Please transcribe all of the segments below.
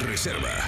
Reserva.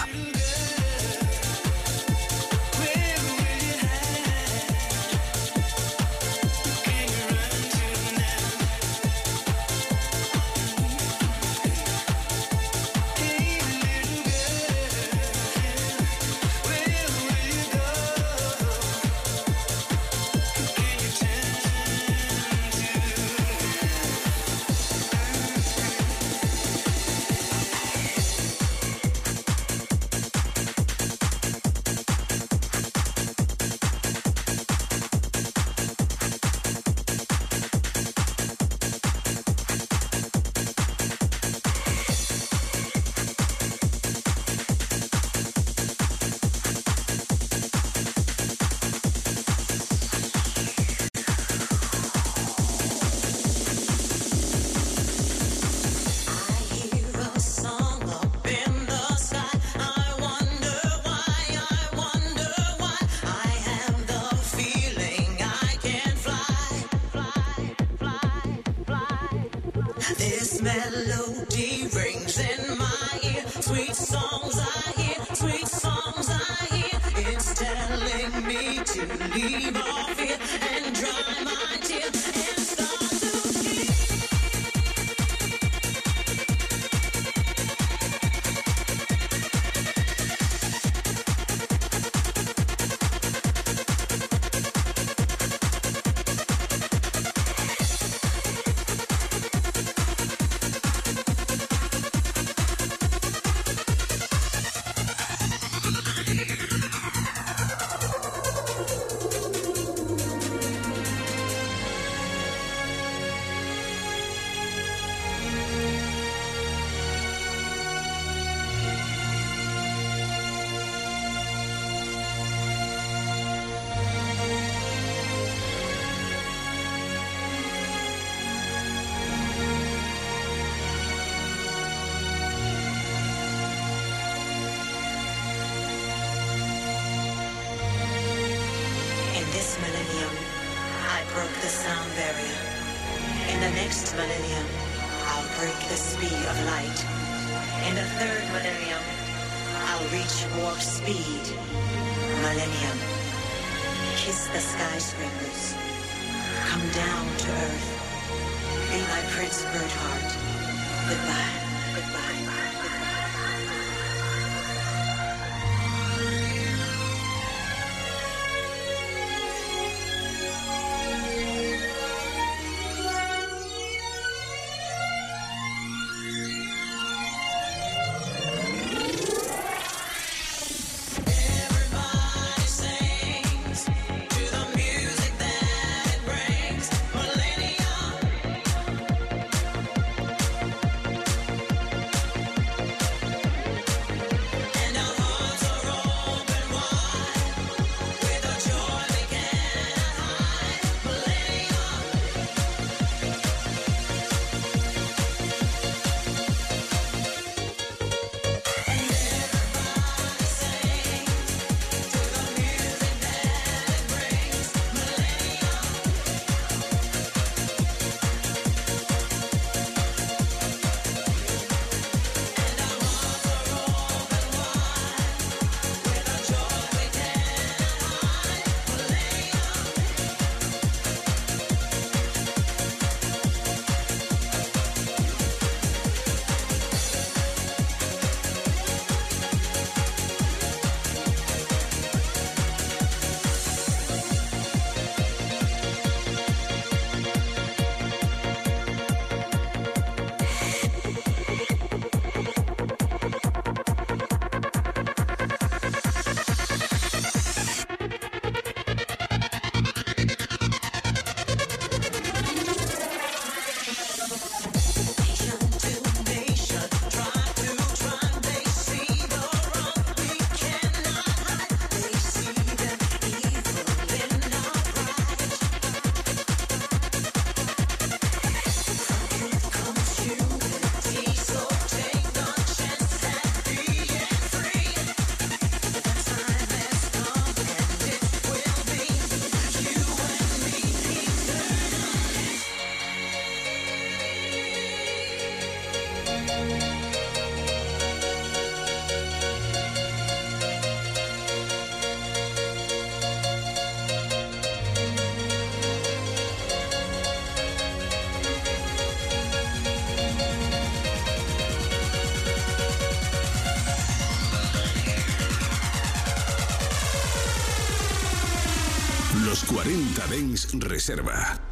40 Dens Reserva.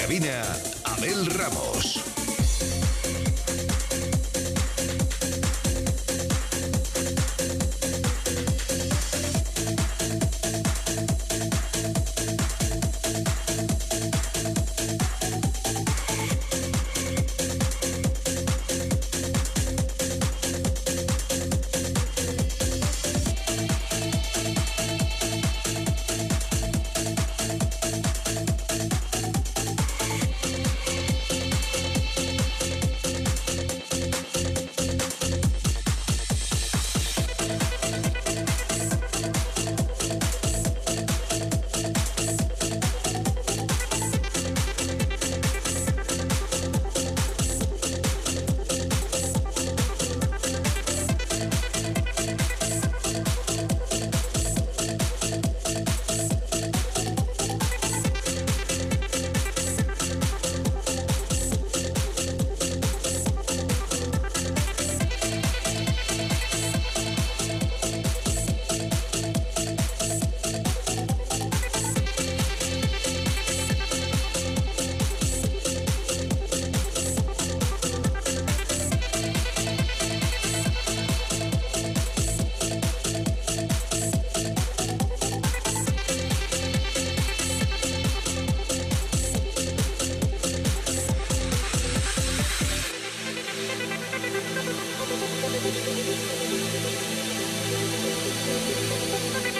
Cabina, Abel Ramos. Thank you.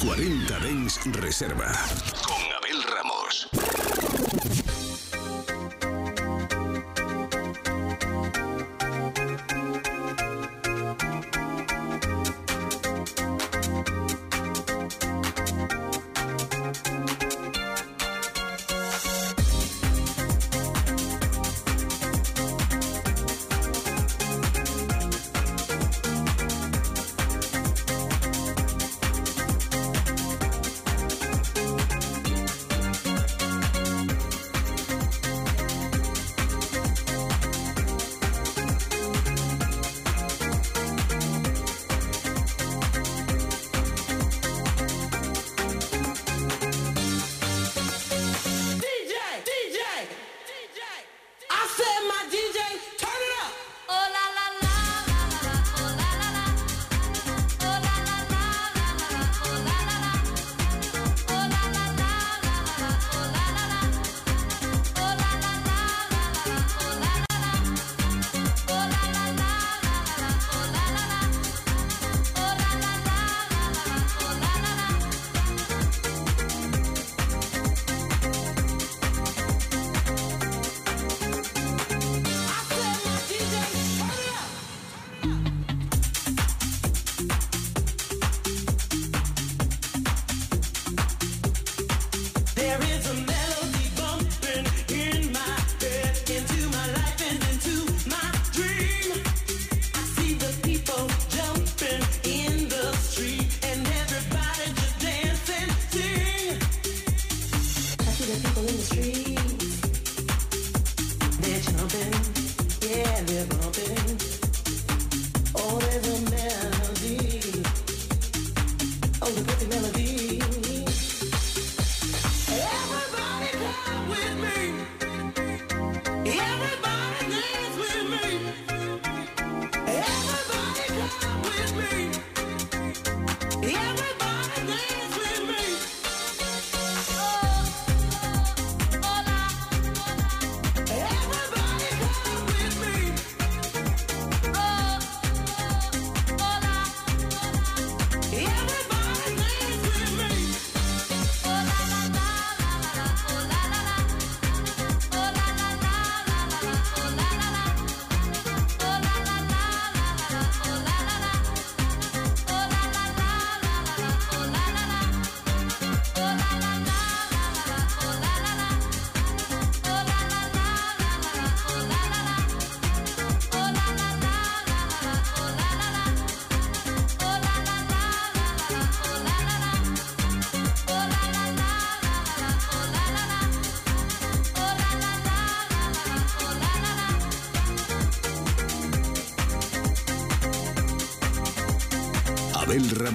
40 Dens Reserva.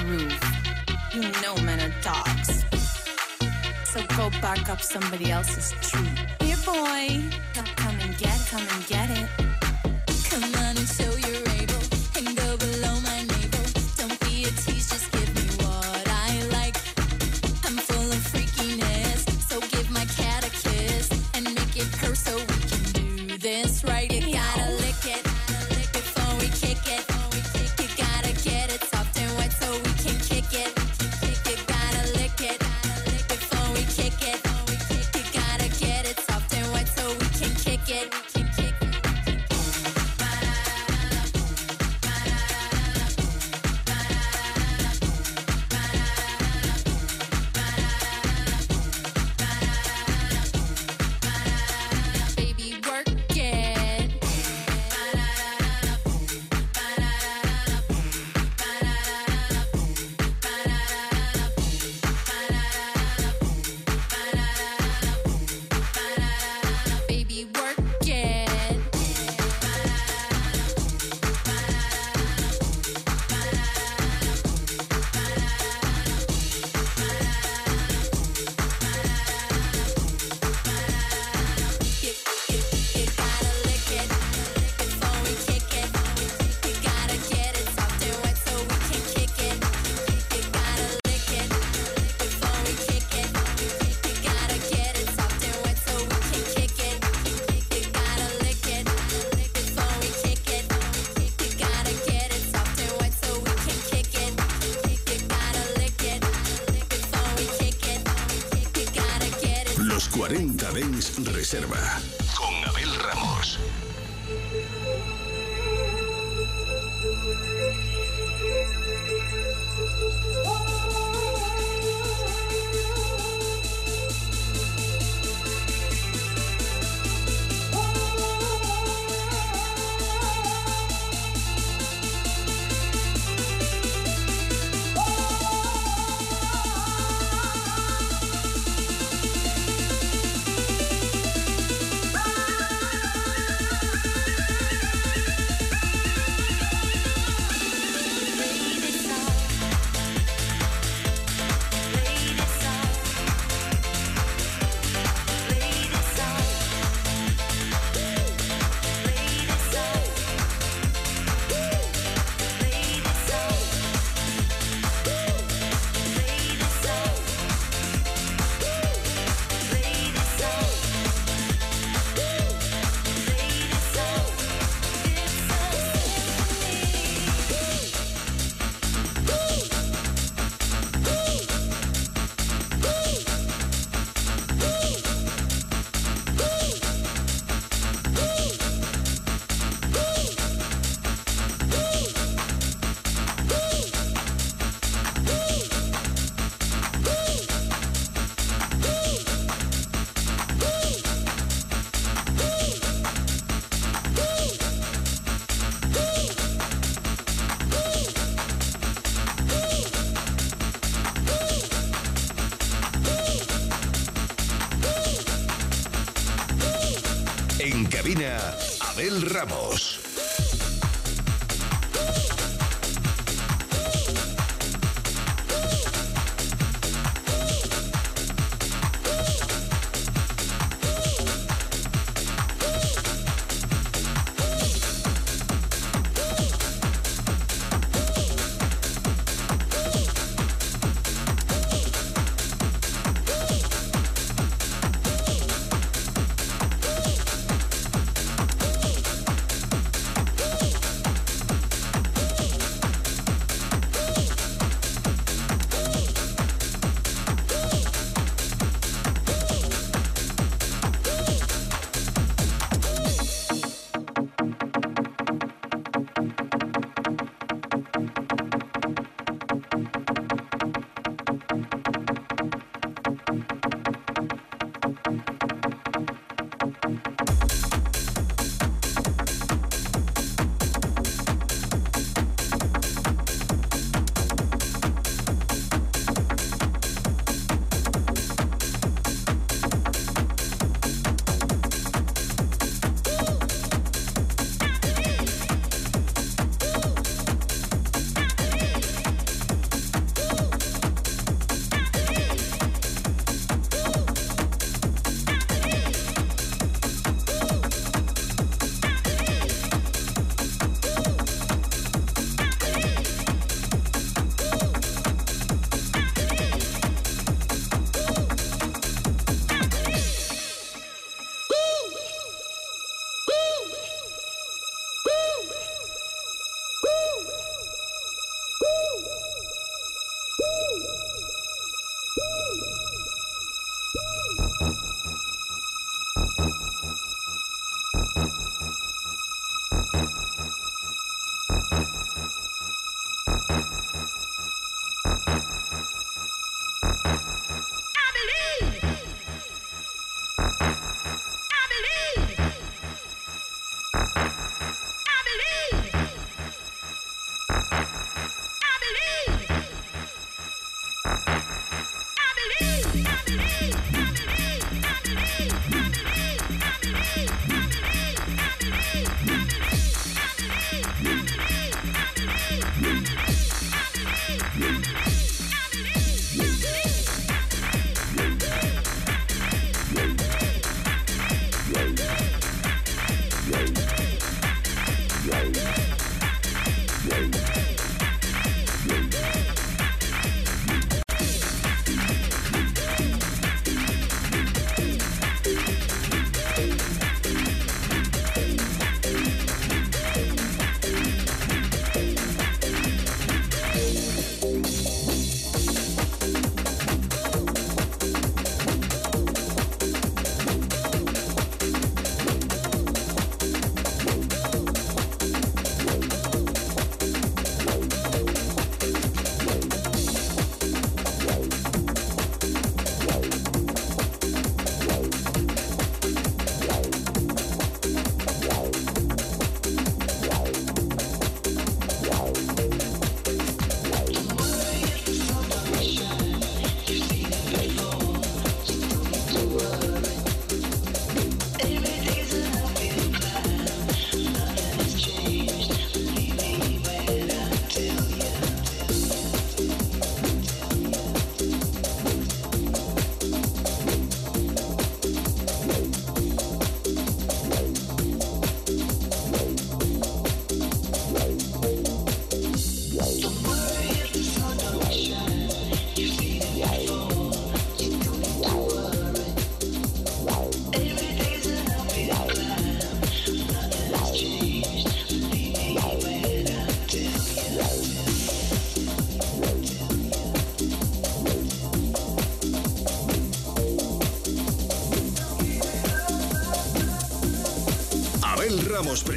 groove. You know men are dogs. So go back up somebody else's tree. Reserva. Abel Ramos.